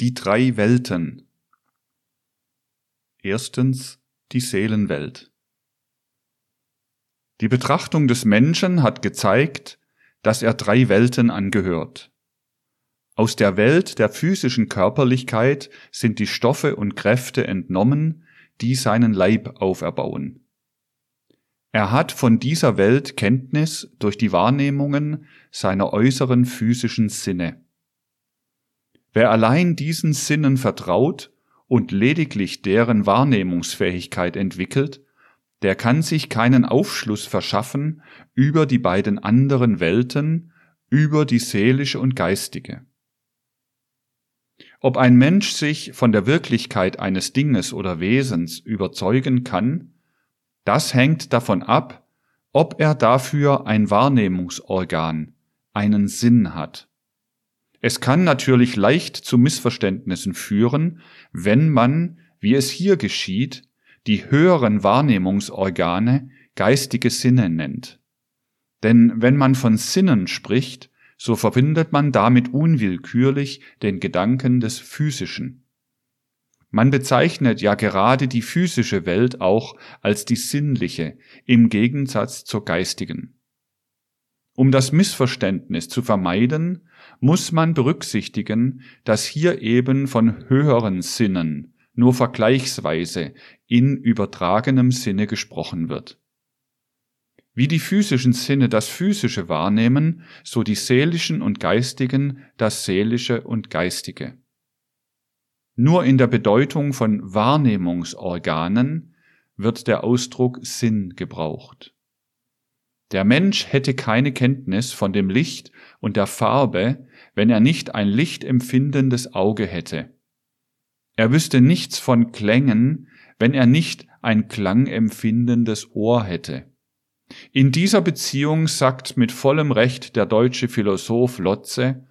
Die drei Welten. Erstens die Seelenwelt. Die Betrachtung des Menschen hat gezeigt, dass er drei Welten angehört. Aus der Welt der physischen Körperlichkeit sind die Stoffe und Kräfte entnommen, die seinen Leib auferbauen. Er hat von dieser Welt Kenntnis durch die Wahrnehmungen seiner äußeren physischen Sinne. Wer allein diesen Sinnen vertraut und lediglich deren Wahrnehmungsfähigkeit entwickelt, der kann sich keinen Aufschluss verschaffen über die beiden anderen Welten, über die seelische und geistige. Ob ein Mensch sich von der Wirklichkeit eines Dinges oder Wesens überzeugen kann, das hängt davon ab, ob er dafür ein Wahrnehmungsorgan, einen Sinn hat. Es kann natürlich leicht zu Missverständnissen führen, wenn man, wie es hier geschieht, die höheren Wahrnehmungsorgane geistige Sinne nennt. Denn wenn man von Sinnen spricht, so verbindet man damit unwillkürlich den Gedanken des Physischen. Man bezeichnet ja gerade die physische Welt auch als die sinnliche im Gegensatz zur geistigen. Um das Missverständnis zu vermeiden, muss man berücksichtigen, dass hier eben von höheren Sinnen nur vergleichsweise in übertragenem Sinne gesprochen wird. Wie die physischen Sinne das physische wahrnehmen, so die seelischen und geistigen das seelische und geistige. Nur in der Bedeutung von Wahrnehmungsorganen wird der Ausdruck Sinn gebraucht. Der Mensch hätte keine Kenntnis von dem Licht und der Farbe, wenn er nicht ein lichtempfindendes Auge hätte. Er wüsste nichts von Klängen, wenn er nicht ein klangempfindendes Ohr hätte. In dieser Beziehung sagt mit vollem Recht der deutsche Philosoph Lotze,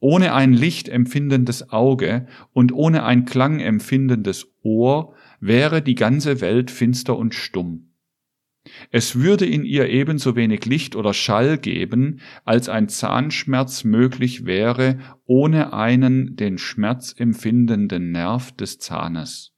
ohne ein lichtempfindendes Auge und ohne ein klangempfindendes Ohr wäre die ganze Welt finster und stumm. Es würde in ihr ebenso wenig Licht oder Schall geben, als ein Zahnschmerz möglich wäre ohne einen den Schmerz empfindenden Nerv des Zahnes.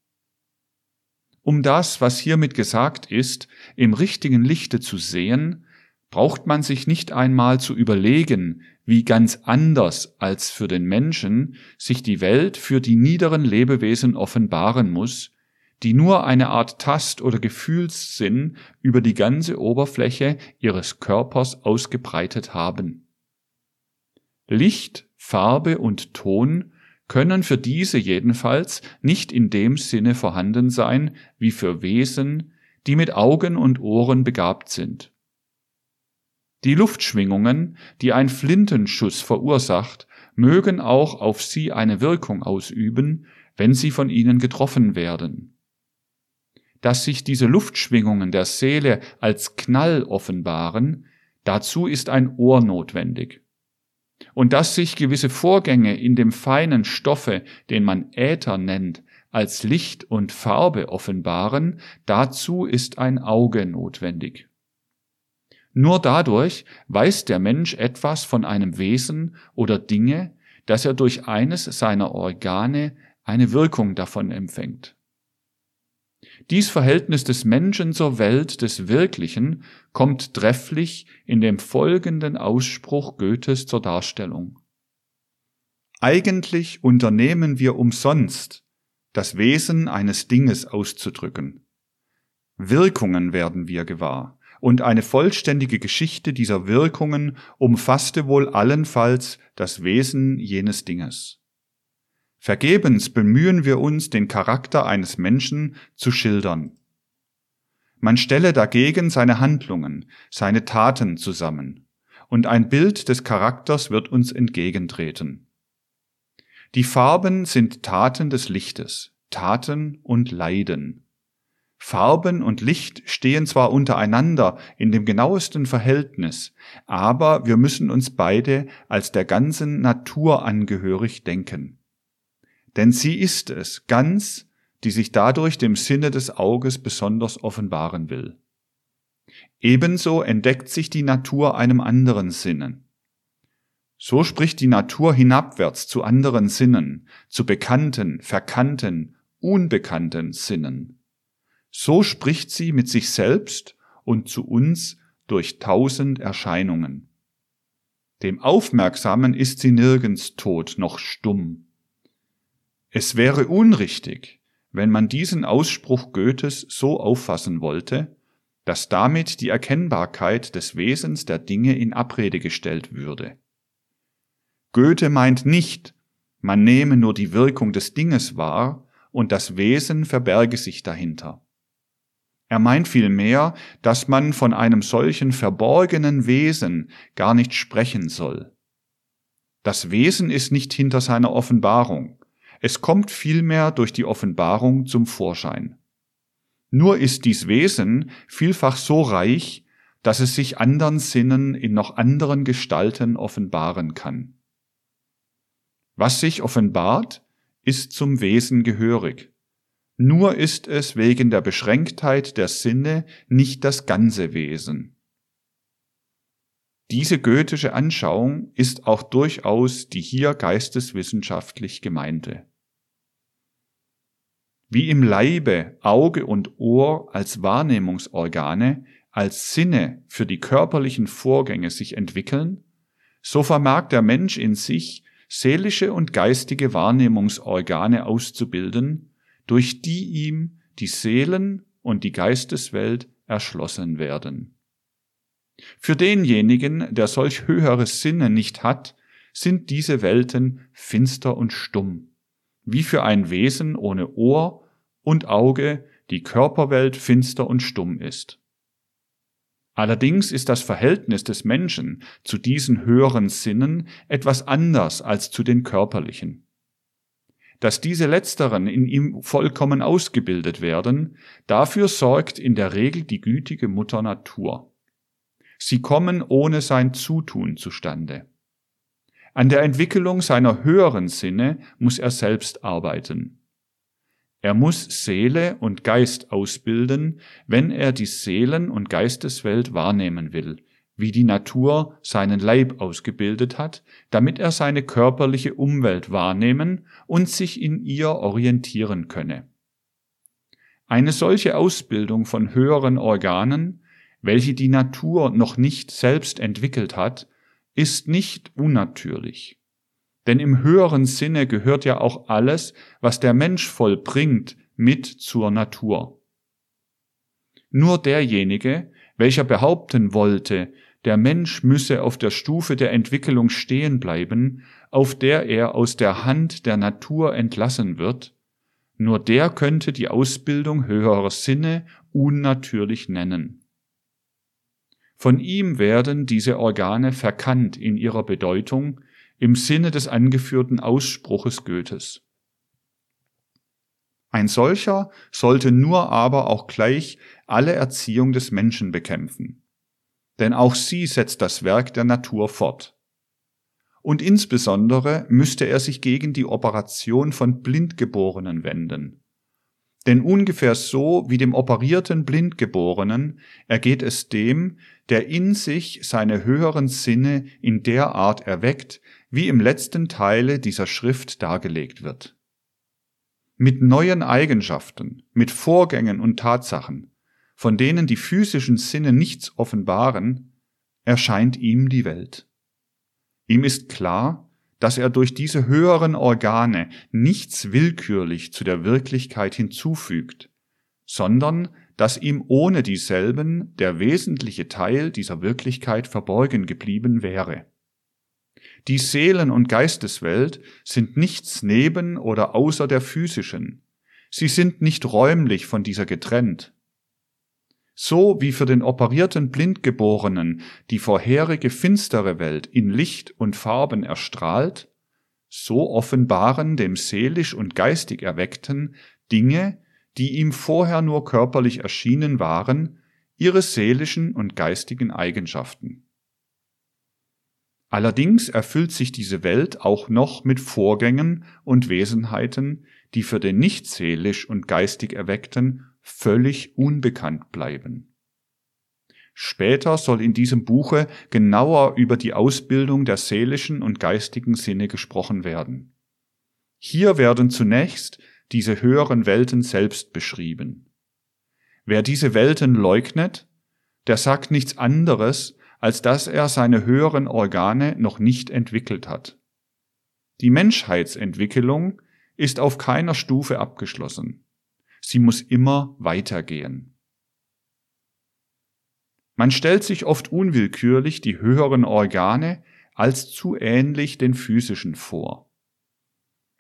Um das, was hiermit gesagt ist, im richtigen Lichte zu sehen, braucht man sich nicht einmal zu überlegen, wie ganz anders als für den Menschen sich die Welt für die niederen Lebewesen offenbaren muss, die nur eine Art Tast- oder Gefühlssinn über die ganze Oberfläche ihres Körpers ausgebreitet haben. Licht, Farbe und Ton können für diese jedenfalls nicht in dem Sinne vorhanden sein wie für Wesen, die mit Augen und Ohren begabt sind. Die Luftschwingungen, die ein Flintenschuss verursacht, mögen auch auf sie eine Wirkung ausüben, wenn sie von ihnen getroffen werden dass sich diese Luftschwingungen der Seele als Knall offenbaren, dazu ist ein Ohr notwendig. Und dass sich gewisse Vorgänge in dem feinen Stoffe, den man Äther nennt, als Licht und Farbe offenbaren, dazu ist ein Auge notwendig. Nur dadurch weiß der Mensch etwas von einem Wesen oder Dinge, dass er durch eines seiner Organe eine Wirkung davon empfängt. Dies Verhältnis des Menschen zur Welt des Wirklichen kommt trefflich in dem folgenden Ausspruch Goethes zur Darstellung. Eigentlich unternehmen wir umsonst, das Wesen eines Dinges auszudrücken. Wirkungen werden wir gewahr, und eine vollständige Geschichte dieser Wirkungen umfasste wohl allenfalls das Wesen jenes Dinges. Vergebens bemühen wir uns, den Charakter eines Menschen zu schildern. Man stelle dagegen seine Handlungen, seine Taten zusammen, und ein Bild des Charakters wird uns entgegentreten. Die Farben sind Taten des Lichtes, Taten und Leiden. Farben und Licht stehen zwar untereinander in dem genauesten Verhältnis, aber wir müssen uns beide als der ganzen Natur angehörig denken denn sie ist es ganz, die sich dadurch dem Sinne des Auges besonders offenbaren will. Ebenso entdeckt sich die Natur einem anderen Sinnen. So spricht die Natur hinabwärts zu anderen Sinnen, zu bekannten, verkannten, unbekannten Sinnen. So spricht sie mit sich selbst und zu uns durch tausend Erscheinungen. Dem Aufmerksamen ist sie nirgends tot noch stumm. Es wäre unrichtig, wenn man diesen Ausspruch Goethes so auffassen wollte, dass damit die Erkennbarkeit des Wesens der Dinge in Abrede gestellt würde. Goethe meint nicht, man nehme nur die Wirkung des Dinges wahr und das Wesen verberge sich dahinter. Er meint vielmehr, dass man von einem solchen verborgenen Wesen gar nicht sprechen soll. Das Wesen ist nicht hinter seiner Offenbarung, es kommt vielmehr durch die Offenbarung zum Vorschein. Nur ist dies Wesen vielfach so reich, dass es sich anderen Sinnen in noch anderen Gestalten offenbaren kann. Was sich offenbart, ist zum Wesen gehörig. Nur ist es wegen der Beschränktheit der Sinne nicht das ganze Wesen. Diese goethische Anschauung ist auch durchaus die hier geisteswissenschaftlich gemeinte. Wie im Leibe Auge und Ohr als Wahrnehmungsorgane, als Sinne für die körperlichen Vorgänge sich entwickeln, so vermag der Mensch in sich seelische und geistige Wahrnehmungsorgane auszubilden, durch die ihm die Seelen und die Geisteswelt erschlossen werden. Für denjenigen, der solch höhere Sinne nicht hat, sind diese Welten finster und stumm, wie für ein Wesen ohne Ohr und Auge die Körperwelt finster und stumm ist. Allerdings ist das Verhältnis des Menschen zu diesen höheren Sinnen etwas anders als zu den körperlichen. Dass diese letzteren in ihm vollkommen ausgebildet werden, dafür sorgt in der Regel die gütige Mutter Natur. Sie kommen ohne sein Zutun zustande. An der Entwicklung seiner höheren Sinne muss er selbst arbeiten. Er muss Seele und Geist ausbilden, wenn er die Seelen- und Geisteswelt wahrnehmen will, wie die Natur seinen Leib ausgebildet hat, damit er seine körperliche Umwelt wahrnehmen und sich in ihr orientieren könne. Eine solche Ausbildung von höheren Organen, welche die Natur noch nicht selbst entwickelt hat, ist nicht unnatürlich. Denn im höheren Sinne gehört ja auch alles, was der Mensch vollbringt, mit zur Natur. Nur derjenige, welcher behaupten wollte, der Mensch müsse auf der Stufe der Entwicklung stehen bleiben, auf der er aus der Hand der Natur entlassen wird, nur der könnte die Ausbildung höherer Sinne unnatürlich nennen. Von ihm werden diese Organe verkannt in ihrer Bedeutung, im Sinne des angeführten Ausspruches Goethes. Ein solcher sollte nur aber auch gleich alle Erziehung des Menschen bekämpfen. Denn auch sie setzt das Werk der Natur fort. Und insbesondere müsste er sich gegen die Operation von Blindgeborenen wenden. Denn ungefähr so wie dem operierten Blindgeborenen ergeht es dem, der in sich seine höheren Sinne in der Art erweckt, wie im letzten Teile dieser Schrift dargelegt wird. Mit neuen Eigenschaften, mit Vorgängen und Tatsachen, von denen die physischen Sinne nichts offenbaren, erscheint ihm die Welt. Ihm ist klar, dass er durch diese höheren Organe nichts willkürlich zu der Wirklichkeit hinzufügt, sondern dass ihm ohne dieselben der wesentliche Teil dieser Wirklichkeit verborgen geblieben wäre. Die Seelen- und Geisteswelt sind nichts neben oder außer der physischen. Sie sind nicht räumlich von dieser getrennt. So wie für den operierten Blindgeborenen die vorherige finstere Welt in Licht und Farben erstrahlt, so offenbaren dem seelisch und geistig Erweckten Dinge, die ihm vorher nur körperlich erschienen waren, ihre seelischen und geistigen Eigenschaften. Allerdings erfüllt sich diese Welt auch noch mit Vorgängen und Wesenheiten, die für den nicht seelisch und geistig Erweckten völlig unbekannt bleiben. Später soll in diesem Buche genauer über die Ausbildung der seelischen und geistigen Sinne gesprochen werden. Hier werden zunächst diese höheren Welten selbst beschrieben. Wer diese Welten leugnet, der sagt nichts anderes, als dass er seine höheren Organe noch nicht entwickelt hat. Die Menschheitsentwicklung ist auf keiner Stufe abgeschlossen. Sie muss immer weitergehen. Man stellt sich oft unwillkürlich die höheren Organe als zu ähnlich den physischen vor.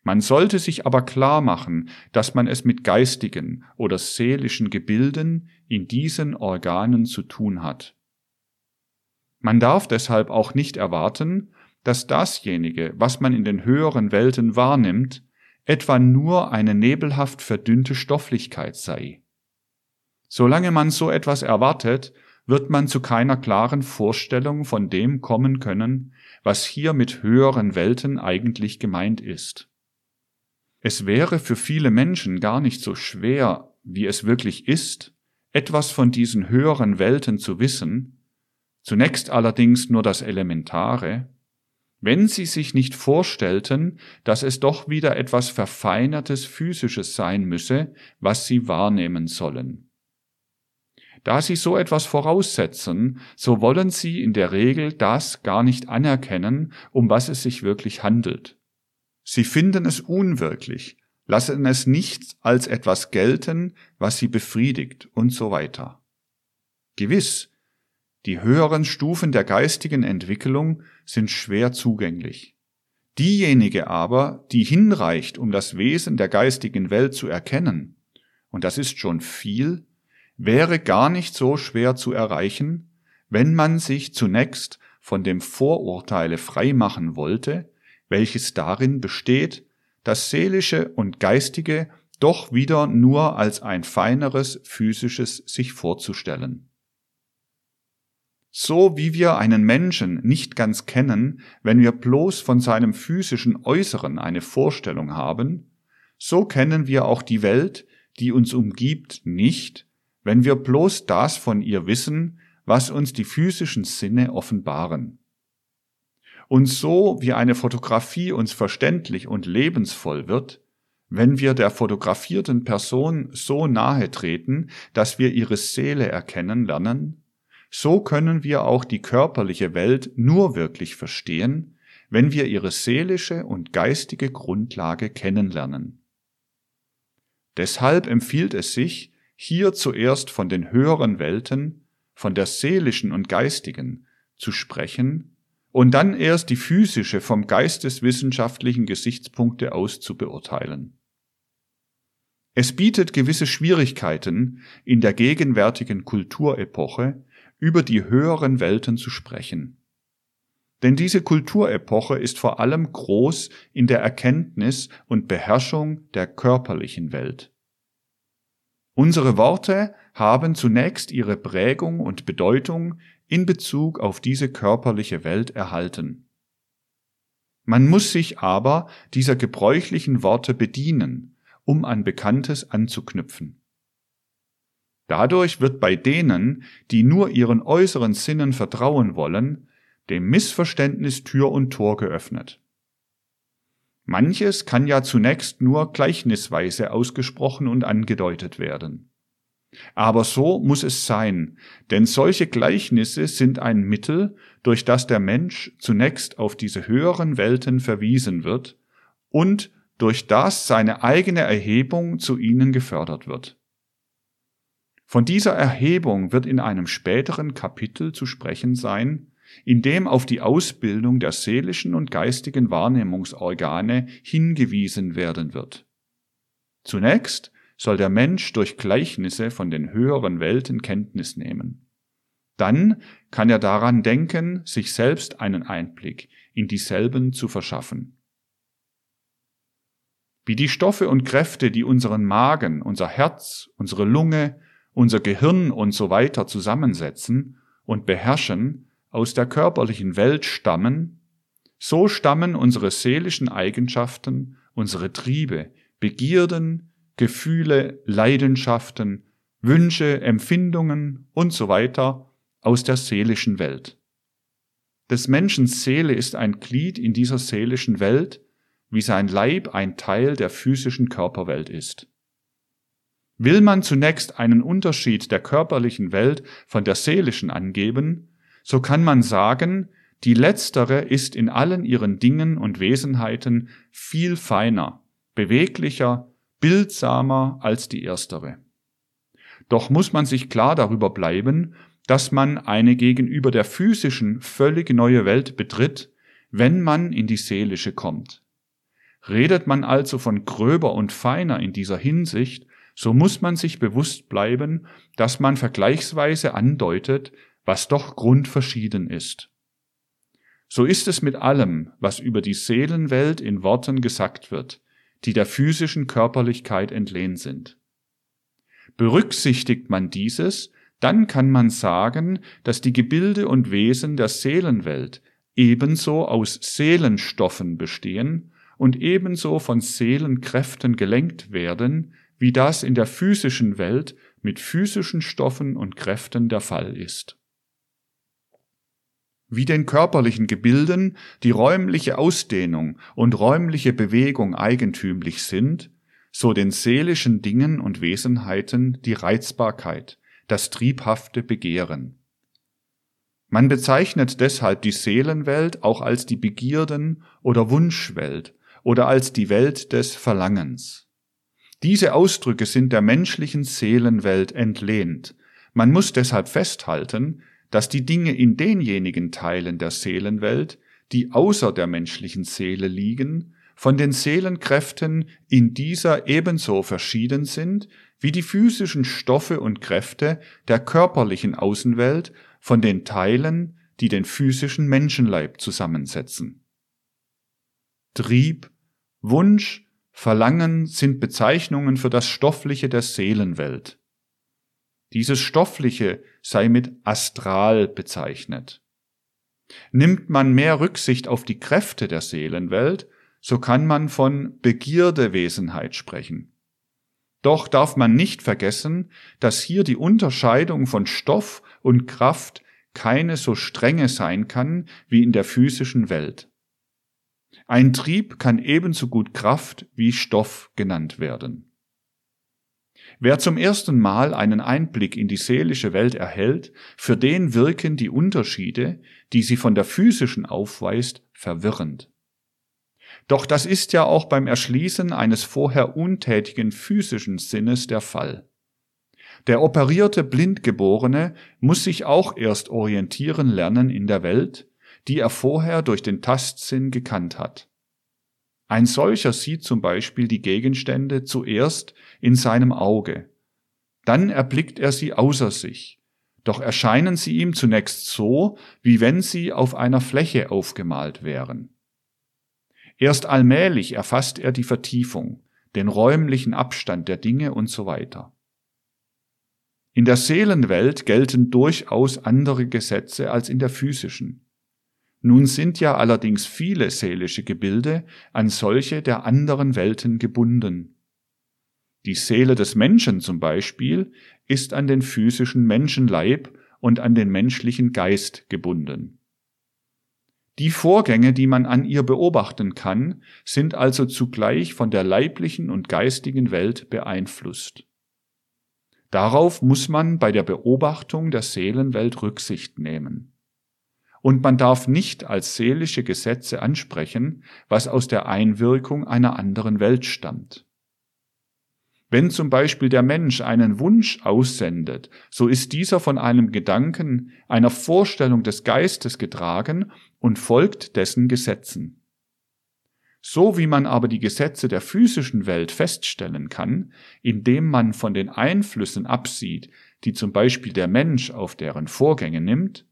Man sollte sich aber klar machen, dass man es mit geistigen oder seelischen Gebilden in diesen Organen zu tun hat. Man darf deshalb auch nicht erwarten, dass dasjenige, was man in den höheren Welten wahrnimmt, etwa nur eine nebelhaft verdünnte Stofflichkeit sei. Solange man so etwas erwartet, wird man zu keiner klaren Vorstellung von dem kommen können, was hier mit höheren Welten eigentlich gemeint ist. Es wäre für viele Menschen gar nicht so schwer, wie es wirklich ist, etwas von diesen höheren Welten zu wissen, zunächst allerdings nur das Elementare, wenn sie sich nicht vorstellten, dass es doch wieder etwas Verfeinertes Physisches sein müsse, was sie wahrnehmen sollen. Da sie so etwas voraussetzen, so wollen sie in der Regel das gar nicht anerkennen, um was es sich wirklich handelt. Sie finden es unwirklich, lassen es nicht als etwas gelten, was sie befriedigt und so weiter. Gewiss, die höheren Stufen der geistigen Entwicklung sind schwer zugänglich. Diejenige aber, die hinreicht, um das Wesen der geistigen Welt zu erkennen, und das ist schon viel, wäre gar nicht so schwer zu erreichen, wenn man sich zunächst von dem Vorurteile frei machen wollte, welches darin besteht, das Seelische und Geistige doch wieder nur als ein feineres physisches sich vorzustellen. So wie wir einen Menschen nicht ganz kennen, wenn wir bloß von seinem physischen Äußeren eine Vorstellung haben, so kennen wir auch die Welt, die uns umgibt, nicht, wenn wir bloß das von ihr wissen, was uns die physischen Sinne offenbaren. Und so wie eine Fotografie uns verständlich und lebensvoll wird, wenn wir der fotografierten Person so nahe treten, dass wir ihre Seele erkennen lernen, so können wir auch die körperliche Welt nur wirklich verstehen, wenn wir ihre seelische und geistige Grundlage kennenlernen. Deshalb empfiehlt es sich, hier zuerst von den höheren Welten, von der seelischen und geistigen, zu sprechen und dann erst die physische vom geisteswissenschaftlichen Gesichtspunkte aus zu beurteilen. Es bietet gewisse Schwierigkeiten, in der gegenwärtigen Kulturepoche über die höheren Welten zu sprechen. Denn diese Kulturepoche ist vor allem groß in der Erkenntnis und Beherrschung der körperlichen Welt. Unsere Worte haben zunächst ihre Prägung und Bedeutung in Bezug auf diese körperliche Welt erhalten. Man muss sich aber dieser gebräuchlichen Worte bedienen, um an Bekanntes anzuknüpfen. Dadurch wird bei denen, die nur ihren äußeren Sinnen vertrauen wollen, dem Missverständnis Tür und Tor geöffnet. Manches kann ja zunächst nur gleichnisweise ausgesprochen und angedeutet werden. Aber so muss es sein, denn solche Gleichnisse sind ein Mittel, durch das der Mensch zunächst auf diese höheren Welten verwiesen wird und durch das seine eigene Erhebung zu ihnen gefördert wird. Von dieser Erhebung wird in einem späteren Kapitel zu sprechen sein, in dem auf die Ausbildung der seelischen und geistigen Wahrnehmungsorgane hingewiesen werden wird. Zunächst soll der Mensch durch Gleichnisse von den höheren Welten Kenntnis nehmen. Dann kann er daran denken, sich selbst einen Einblick in dieselben zu verschaffen. Wie die Stoffe und Kräfte, die unseren Magen, unser Herz, unsere Lunge, unser Gehirn und so weiter zusammensetzen und beherrschen, aus der körperlichen Welt stammen, so stammen unsere seelischen Eigenschaften, unsere Triebe, Begierden, Gefühle, Leidenschaften, Wünsche, Empfindungen und so weiter aus der seelischen Welt. Des Menschen Seele ist ein Glied in dieser seelischen Welt, wie sein Leib ein Teil der physischen Körperwelt ist. Will man zunächst einen Unterschied der körperlichen Welt von der seelischen angeben, so kann man sagen, die letztere ist in allen ihren Dingen und Wesenheiten viel feiner, beweglicher, bildsamer als die erstere. Doch muss man sich klar darüber bleiben, dass man eine gegenüber der physischen völlig neue Welt betritt, wenn man in die seelische kommt. Redet man also von gröber und feiner in dieser Hinsicht, so muss man sich bewusst bleiben, dass man vergleichsweise andeutet, was doch grundverschieden ist. So ist es mit allem, was über die Seelenwelt in Worten gesagt wird, die der physischen Körperlichkeit entlehnt sind. Berücksichtigt man dieses, dann kann man sagen, dass die Gebilde und Wesen der Seelenwelt ebenso aus Seelenstoffen bestehen und ebenso von Seelenkräften gelenkt werden, wie das in der physischen Welt mit physischen Stoffen und Kräften der Fall ist. Wie den körperlichen Gebilden die räumliche Ausdehnung und räumliche Bewegung eigentümlich sind, so den seelischen Dingen und Wesenheiten die Reizbarkeit, das triebhafte Begehren. Man bezeichnet deshalb die Seelenwelt auch als die Begierden- oder Wunschwelt oder als die Welt des Verlangens. Diese Ausdrücke sind der menschlichen Seelenwelt entlehnt. Man muss deshalb festhalten, dass die Dinge in denjenigen Teilen der Seelenwelt, die außer der menschlichen Seele liegen, von den Seelenkräften in dieser ebenso verschieden sind, wie die physischen Stoffe und Kräfte der körperlichen Außenwelt von den Teilen, die den physischen Menschenleib zusammensetzen. Trieb, Wunsch, Verlangen sind Bezeichnungen für das Stoffliche der Seelenwelt. Dieses Stoffliche sei mit astral bezeichnet. Nimmt man mehr Rücksicht auf die Kräfte der Seelenwelt, so kann man von Begierdewesenheit sprechen. Doch darf man nicht vergessen, dass hier die Unterscheidung von Stoff und Kraft keine so strenge sein kann wie in der physischen Welt. Ein Trieb kann ebenso gut Kraft wie Stoff genannt werden. Wer zum ersten Mal einen Einblick in die seelische Welt erhält, für den wirken die Unterschiede, die sie von der physischen aufweist, verwirrend. Doch das ist ja auch beim Erschließen eines vorher untätigen physischen Sinnes der Fall. Der operierte Blindgeborene muss sich auch erst orientieren lernen in der Welt, die er vorher durch den Tastsinn gekannt hat. Ein solcher sieht zum Beispiel die Gegenstände zuerst in seinem Auge, dann erblickt er sie außer sich, doch erscheinen sie ihm zunächst so, wie wenn sie auf einer Fläche aufgemalt wären. Erst allmählich erfasst er die Vertiefung, den räumlichen Abstand der Dinge und so weiter. In der Seelenwelt gelten durchaus andere Gesetze als in der physischen. Nun sind ja allerdings viele seelische Gebilde an solche der anderen Welten gebunden. Die Seele des Menschen zum Beispiel ist an den physischen Menschenleib und an den menschlichen Geist gebunden. Die Vorgänge, die man an ihr beobachten kann, sind also zugleich von der leiblichen und geistigen Welt beeinflusst. Darauf muss man bei der Beobachtung der Seelenwelt Rücksicht nehmen und man darf nicht als seelische Gesetze ansprechen, was aus der Einwirkung einer anderen Welt stammt. Wenn zum Beispiel der Mensch einen Wunsch aussendet, so ist dieser von einem Gedanken, einer Vorstellung des Geistes getragen und folgt dessen Gesetzen. So wie man aber die Gesetze der physischen Welt feststellen kann, indem man von den Einflüssen absieht, die zum Beispiel der Mensch auf deren Vorgänge nimmt,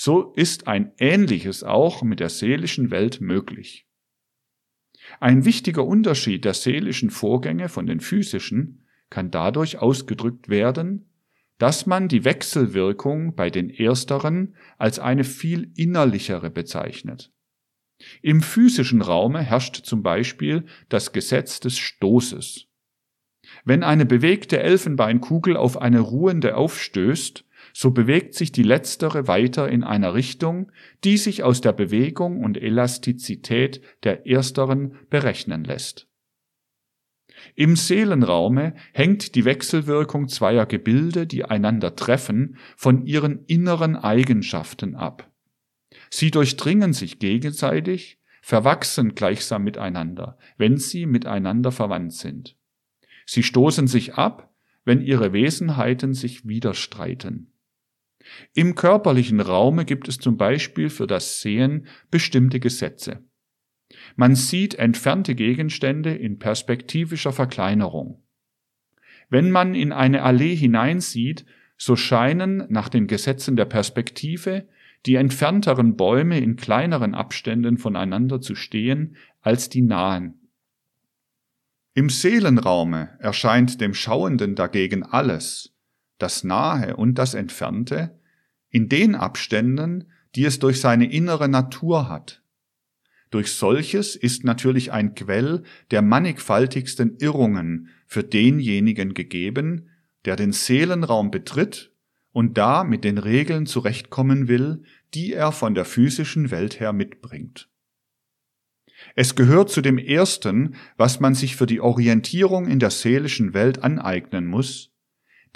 so ist ein ähnliches auch mit der seelischen Welt möglich. Ein wichtiger Unterschied der seelischen Vorgänge von den physischen kann dadurch ausgedrückt werden, dass man die Wechselwirkung bei den ersteren als eine viel innerlichere bezeichnet. Im physischen Raume herrscht zum Beispiel das Gesetz des Stoßes. Wenn eine bewegte Elfenbeinkugel auf eine ruhende aufstößt, so bewegt sich die letztere weiter in einer Richtung, die sich aus der Bewegung und Elastizität der ersteren berechnen lässt. Im Seelenraume hängt die Wechselwirkung zweier Gebilde, die einander treffen, von ihren inneren Eigenschaften ab. Sie durchdringen sich gegenseitig, verwachsen gleichsam miteinander, wenn sie miteinander verwandt sind. Sie stoßen sich ab, wenn ihre Wesenheiten sich widerstreiten. Im körperlichen Raume gibt es zum Beispiel für das Sehen bestimmte Gesetze. Man sieht entfernte Gegenstände in perspektivischer Verkleinerung. Wenn man in eine Allee hineinsieht, so scheinen nach den Gesetzen der Perspektive die entfernteren Bäume in kleineren Abständen voneinander zu stehen als die nahen. Im Seelenraume erscheint dem Schauenden dagegen alles, das Nahe und das Entfernte, in den Abständen, die es durch seine innere Natur hat. Durch solches ist natürlich ein Quell der mannigfaltigsten Irrungen für denjenigen gegeben, der den Seelenraum betritt und da mit den Regeln zurechtkommen will, die er von der physischen Welt her mitbringt. Es gehört zu dem Ersten, was man sich für die Orientierung in der seelischen Welt aneignen muss,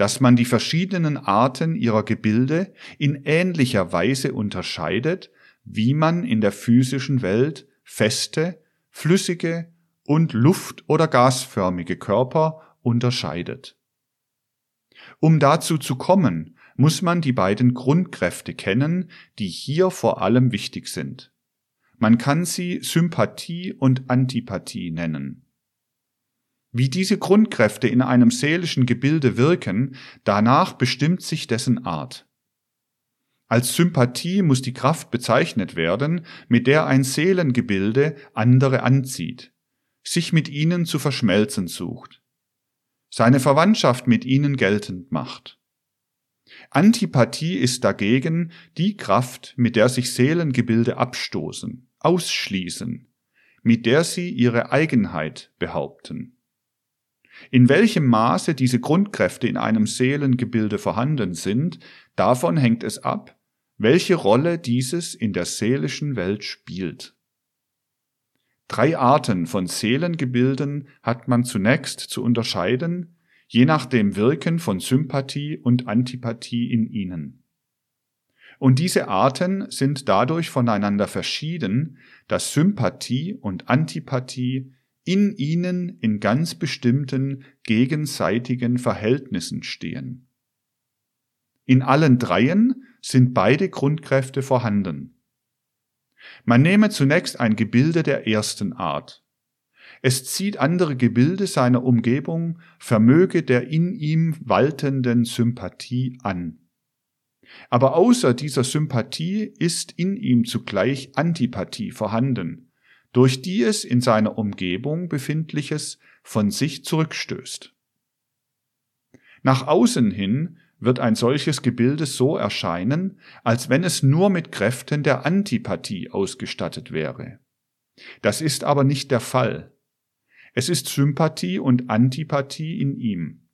dass man die verschiedenen Arten ihrer Gebilde in ähnlicher Weise unterscheidet, wie man in der physischen Welt feste, flüssige und luft- oder gasförmige Körper unterscheidet. Um dazu zu kommen, muss man die beiden Grundkräfte kennen, die hier vor allem wichtig sind. Man kann sie Sympathie und Antipathie nennen. Wie diese Grundkräfte in einem seelischen Gebilde wirken, danach bestimmt sich dessen Art. Als Sympathie muss die Kraft bezeichnet werden, mit der ein Seelengebilde andere anzieht, sich mit ihnen zu verschmelzen sucht, seine Verwandtschaft mit ihnen geltend macht. Antipathie ist dagegen die Kraft, mit der sich Seelengebilde abstoßen, ausschließen, mit der sie ihre Eigenheit behaupten. In welchem Maße diese Grundkräfte in einem Seelengebilde vorhanden sind, davon hängt es ab, welche Rolle dieses in der seelischen Welt spielt. Drei Arten von Seelengebilden hat man zunächst zu unterscheiden, je nach dem Wirken von Sympathie und Antipathie in ihnen. Und diese Arten sind dadurch voneinander verschieden, dass Sympathie und Antipathie in ihnen in ganz bestimmten gegenseitigen Verhältnissen stehen. In allen dreien sind beide Grundkräfte vorhanden. Man nehme zunächst ein Gebilde der ersten Art. Es zieht andere Gebilde seiner Umgebung, vermöge der in ihm waltenden Sympathie an. Aber außer dieser Sympathie ist in ihm zugleich Antipathie vorhanden, durch die es in seiner Umgebung befindliches von sich zurückstößt. Nach außen hin wird ein solches Gebilde so erscheinen, als wenn es nur mit Kräften der Antipathie ausgestattet wäre. Das ist aber nicht der Fall. Es ist Sympathie und Antipathie in ihm.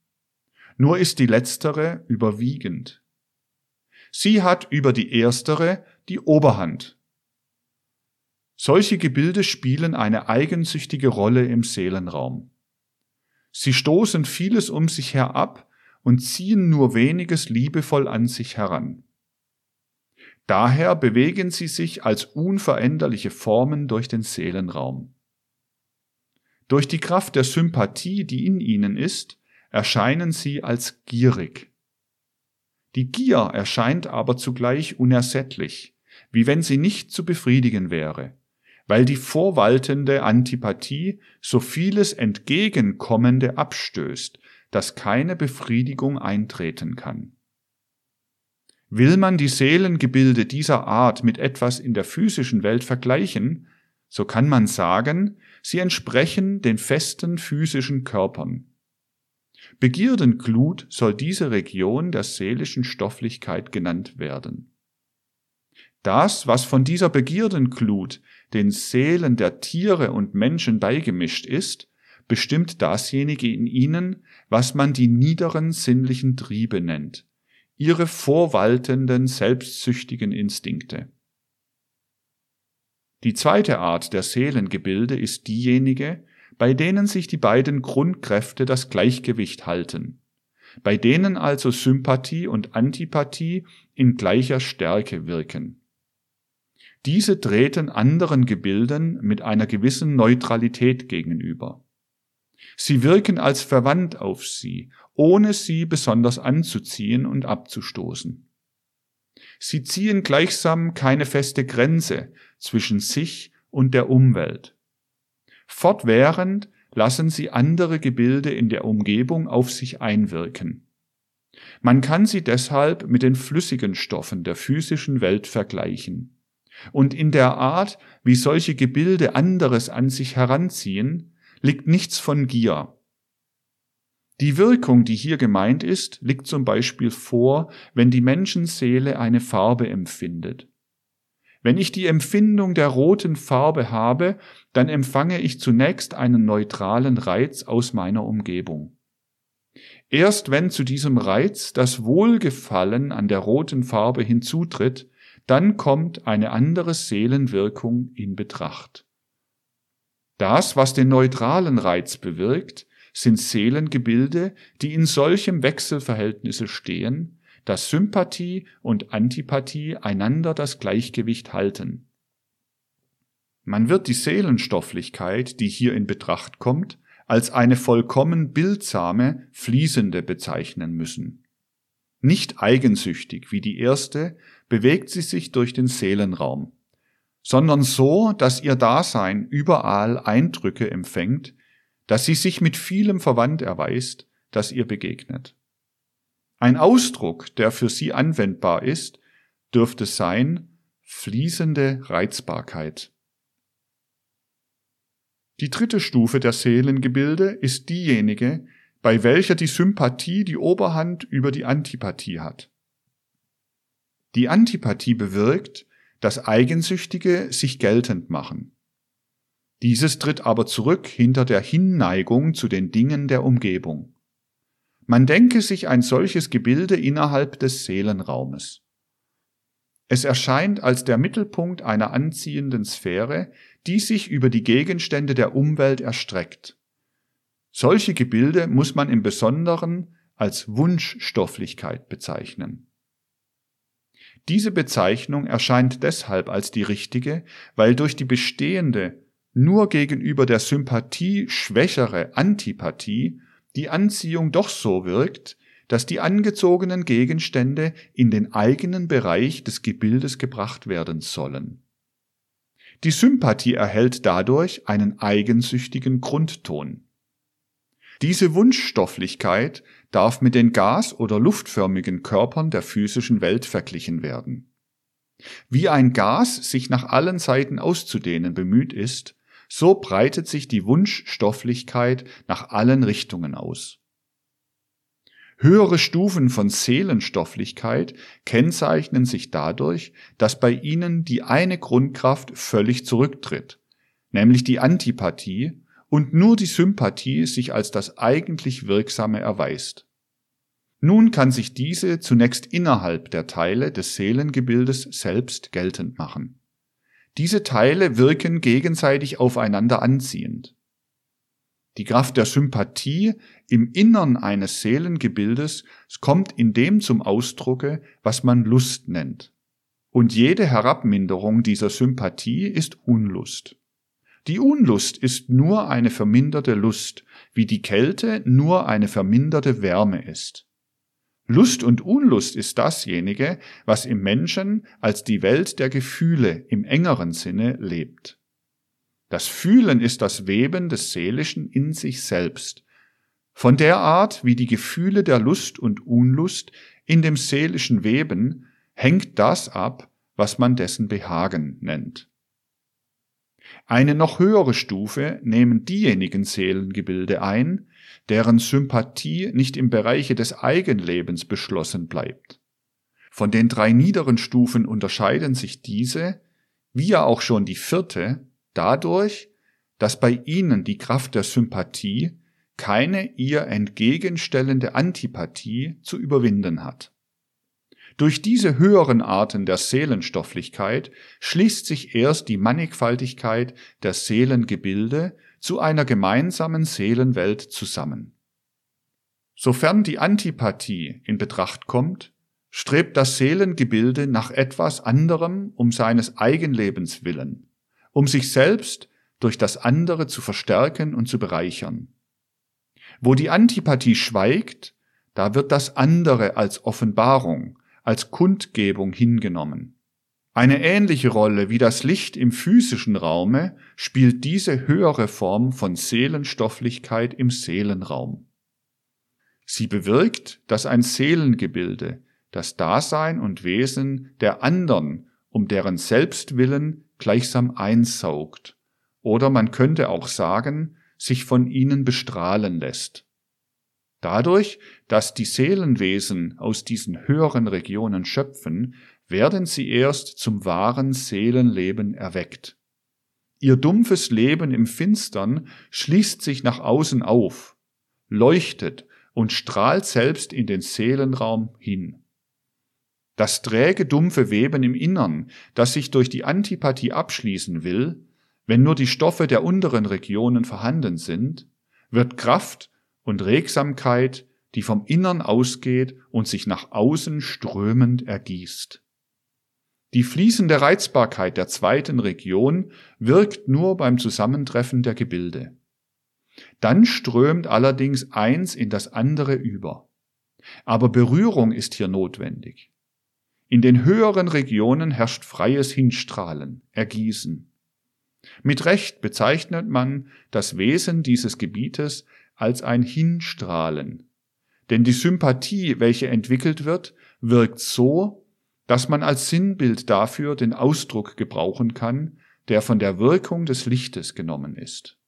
Nur ist die letztere überwiegend. Sie hat über die erstere die Oberhand. Solche Gebilde spielen eine eigensüchtige Rolle im Seelenraum. Sie stoßen vieles um sich her ab, und ziehen nur weniges liebevoll an sich heran. Daher bewegen sie sich als unveränderliche Formen durch den Seelenraum. Durch die Kraft der Sympathie, die in ihnen ist, erscheinen sie als gierig. Die Gier erscheint aber zugleich unersättlich, wie wenn sie nicht zu befriedigen wäre, weil die vorwaltende Antipathie so vieles Entgegenkommende abstößt, dass keine Befriedigung eintreten kann. Will man die Seelengebilde dieser Art mit etwas in der physischen Welt vergleichen, so kann man sagen, sie entsprechen den festen physischen Körpern. Begierdenglut soll diese Region der seelischen Stofflichkeit genannt werden. Das, was von dieser Begierdenglut den Seelen der Tiere und Menschen beigemischt ist, bestimmt dasjenige in ihnen, was man die niederen sinnlichen Triebe nennt, ihre vorwaltenden selbstsüchtigen Instinkte. Die zweite Art der Seelengebilde ist diejenige, bei denen sich die beiden Grundkräfte das Gleichgewicht halten, bei denen also Sympathie und Antipathie in gleicher Stärke wirken. Diese treten anderen Gebilden mit einer gewissen Neutralität gegenüber. Sie wirken als verwandt auf sie, ohne sie besonders anzuziehen und abzustoßen. Sie ziehen gleichsam keine feste Grenze zwischen sich und der Umwelt. Fortwährend lassen sie andere Gebilde in der Umgebung auf sich einwirken. Man kann sie deshalb mit den flüssigen Stoffen der physischen Welt vergleichen. Und in der Art, wie solche Gebilde anderes an sich heranziehen, liegt nichts von Gier. Die Wirkung, die hier gemeint ist, liegt zum Beispiel vor, wenn die Menschenseele eine Farbe empfindet. Wenn ich die Empfindung der roten Farbe habe, dann empfange ich zunächst einen neutralen Reiz aus meiner Umgebung. Erst wenn zu diesem Reiz das Wohlgefallen an der roten Farbe hinzutritt, dann kommt eine andere Seelenwirkung in Betracht. Das, was den neutralen Reiz bewirkt, sind Seelengebilde, die in solchem Wechselverhältnisse stehen, dass Sympathie und Antipathie einander das Gleichgewicht halten. Man wird die Seelenstofflichkeit, die hier in Betracht kommt, als eine vollkommen bildsame, fließende bezeichnen müssen. Nicht eigensüchtig wie die erste bewegt sie sich durch den Seelenraum sondern so, dass ihr Dasein überall Eindrücke empfängt, dass sie sich mit vielem verwandt erweist, das ihr begegnet. Ein Ausdruck, der für sie anwendbar ist, dürfte sein fließende Reizbarkeit. Die dritte Stufe der Seelengebilde ist diejenige, bei welcher die Sympathie die Oberhand über die Antipathie hat. Die Antipathie bewirkt, das Eigensüchtige sich geltend machen. Dieses tritt aber zurück hinter der Hinneigung zu den Dingen der Umgebung. Man denke sich ein solches Gebilde innerhalb des Seelenraumes. Es erscheint als der Mittelpunkt einer anziehenden Sphäre, die sich über die Gegenstände der Umwelt erstreckt. Solche Gebilde muss man im Besonderen als Wunschstofflichkeit bezeichnen. Diese Bezeichnung erscheint deshalb als die richtige, weil durch die bestehende, nur gegenüber der Sympathie schwächere Antipathie die Anziehung doch so wirkt, dass die angezogenen Gegenstände in den eigenen Bereich des Gebildes gebracht werden sollen. Die Sympathie erhält dadurch einen eigensüchtigen Grundton. Diese Wunschstofflichkeit darf mit den gas- oder luftförmigen Körpern der physischen Welt verglichen werden. Wie ein Gas sich nach allen Seiten auszudehnen bemüht ist, so breitet sich die Wunschstofflichkeit nach allen Richtungen aus. Höhere Stufen von Seelenstofflichkeit kennzeichnen sich dadurch, dass bei ihnen die eine Grundkraft völlig zurücktritt, nämlich die Antipathie und nur die Sympathie sich als das eigentlich Wirksame erweist. Nun kann sich diese zunächst innerhalb der Teile des Seelengebildes selbst geltend machen. Diese Teile wirken gegenseitig aufeinander anziehend. Die Kraft der Sympathie im Innern eines Seelengebildes kommt in dem zum Ausdrucke, was man Lust nennt. Und jede Herabminderung dieser Sympathie ist Unlust. Die Unlust ist nur eine verminderte Lust, wie die Kälte nur eine verminderte Wärme ist. Lust und Unlust ist dasjenige, was im Menschen als die Welt der Gefühle im engeren Sinne lebt. Das Fühlen ist das Weben des Seelischen in sich selbst, von der Art, wie die Gefühle der Lust und Unlust in dem seelischen Weben, hängt das ab, was man dessen Behagen nennt. Eine noch höhere Stufe nehmen diejenigen Seelengebilde ein, deren Sympathie nicht im Bereiche des Eigenlebens beschlossen bleibt. Von den drei niederen Stufen unterscheiden sich diese, wie ja auch schon die vierte, dadurch, dass bei ihnen die Kraft der Sympathie keine ihr entgegenstellende Antipathie zu überwinden hat. Durch diese höheren Arten der Seelenstofflichkeit schließt sich erst die Mannigfaltigkeit der Seelengebilde zu einer gemeinsamen Seelenwelt zusammen. Sofern die Antipathie in Betracht kommt, strebt das Seelengebilde nach etwas anderem um seines Eigenlebens willen, um sich selbst durch das andere zu verstärken und zu bereichern. Wo die Antipathie schweigt, da wird das andere als Offenbarung, als Kundgebung hingenommen. Eine ähnliche Rolle wie das Licht im physischen Raume spielt diese höhere Form von Seelenstofflichkeit im Seelenraum. Sie bewirkt, dass ein Seelengebilde das Dasein und Wesen der anderen um deren Selbstwillen gleichsam einsaugt, oder man könnte auch sagen, sich von ihnen bestrahlen lässt. Dadurch, dass die Seelenwesen aus diesen höheren Regionen schöpfen, werden sie erst zum wahren Seelenleben erweckt. Ihr dumpfes Leben im Finstern schließt sich nach außen auf, leuchtet und strahlt selbst in den Seelenraum hin. Das träge, dumpfe Weben im Innern, das sich durch die Antipathie abschließen will, wenn nur die Stoffe der unteren Regionen vorhanden sind, wird Kraft und Regsamkeit, die vom Innern ausgeht und sich nach außen strömend ergießt. Die fließende Reizbarkeit der zweiten Region wirkt nur beim Zusammentreffen der Gebilde. Dann strömt allerdings eins in das andere über. Aber Berührung ist hier notwendig. In den höheren Regionen herrscht freies Hinstrahlen, Ergießen. Mit Recht bezeichnet man das Wesen dieses Gebietes als ein Hinstrahlen. Denn die Sympathie, welche entwickelt wird, wirkt so, dass man als Sinnbild dafür den Ausdruck gebrauchen kann, der von der Wirkung des Lichtes genommen ist.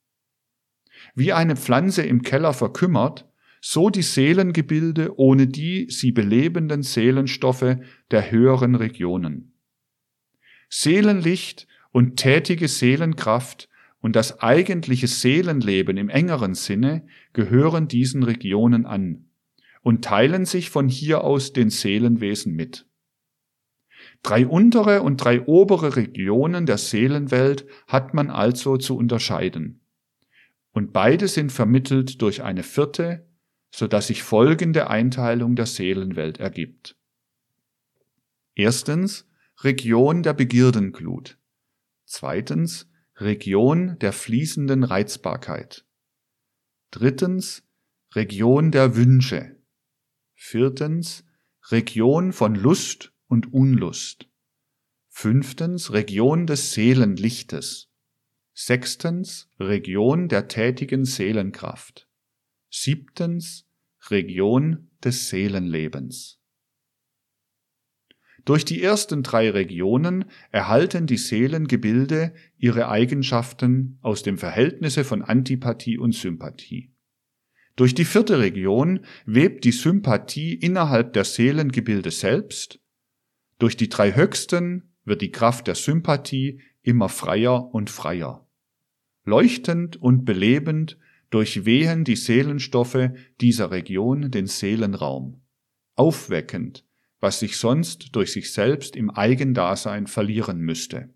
Wie eine Pflanze im Keller verkümmert, so die Seelengebilde ohne die sie belebenden Seelenstoffe der höheren Regionen. Seelenlicht und tätige Seelenkraft und das eigentliche Seelenleben im engeren Sinne gehören diesen Regionen an und teilen sich von hier aus den Seelenwesen mit. Drei untere und drei obere Regionen der Seelenwelt hat man also zu unterscheiden. Und beide sind vermittelt durch eine vierte, so dass sich folgende Einteilung der Seelenwelt ergibt. Erstens Region der Begierdenglut. Zweitens Region der fließenden Reizbarkeit. Drittens Region der Wünsche. Viertens Region von Lust und Unlust. Fünftens Region des Seelenlichtes. Sechstens Region der tätigen Seelenkraft. Siebtens Region des Seelenlebens. Durch die ersten drei Regionen erhalten die Seelengebilde ihre Eigenschaften aus dem Verhältnisse von Antipathie und Sympathie. Durch die vierte Region webt die Sympathie innerhalb der Seelengebilde selbst. Durch die drei höchsten wird die Kraft der Sympathie immer freier und freier. Leuchtend und belebend durchwehen die Seelenstoffe dieser Region den Seelenraum, aufweckend, was sich sonst durch sich selbst im Eigendasein verlieren müsste.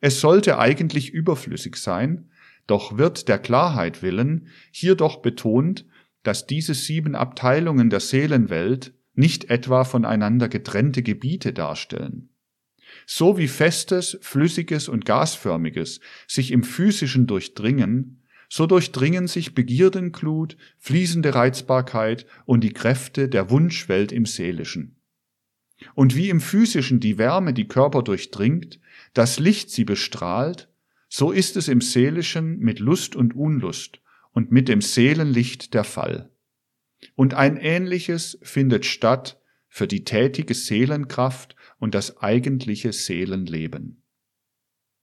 Es sollte eigentlich überflüssig sein, doch wird der Klarheit willen hier doch betont, dass diese sieben Abteilungen der Seelenwelt nicht etwa voneinander getrennte Gebiete darstellen. So wie Festes, Flüssiges und Gasförmiges sich im Physischen durchdringen, so durchdringen sich Begierdenklut, fließende Reizbarkeit und die Kräfte der Wunschwelt im Seelischen. Und wie im Physischen die Wärme die Körper durchdringt, das Licht sie bestrahlt, so ist es im Seelischen mit Lust und Unlust und mit dem Seelenlicht der Fall. Und ein ähnliches findet statt für die tätige Seelenkraft und das eigentliche Seelenleben.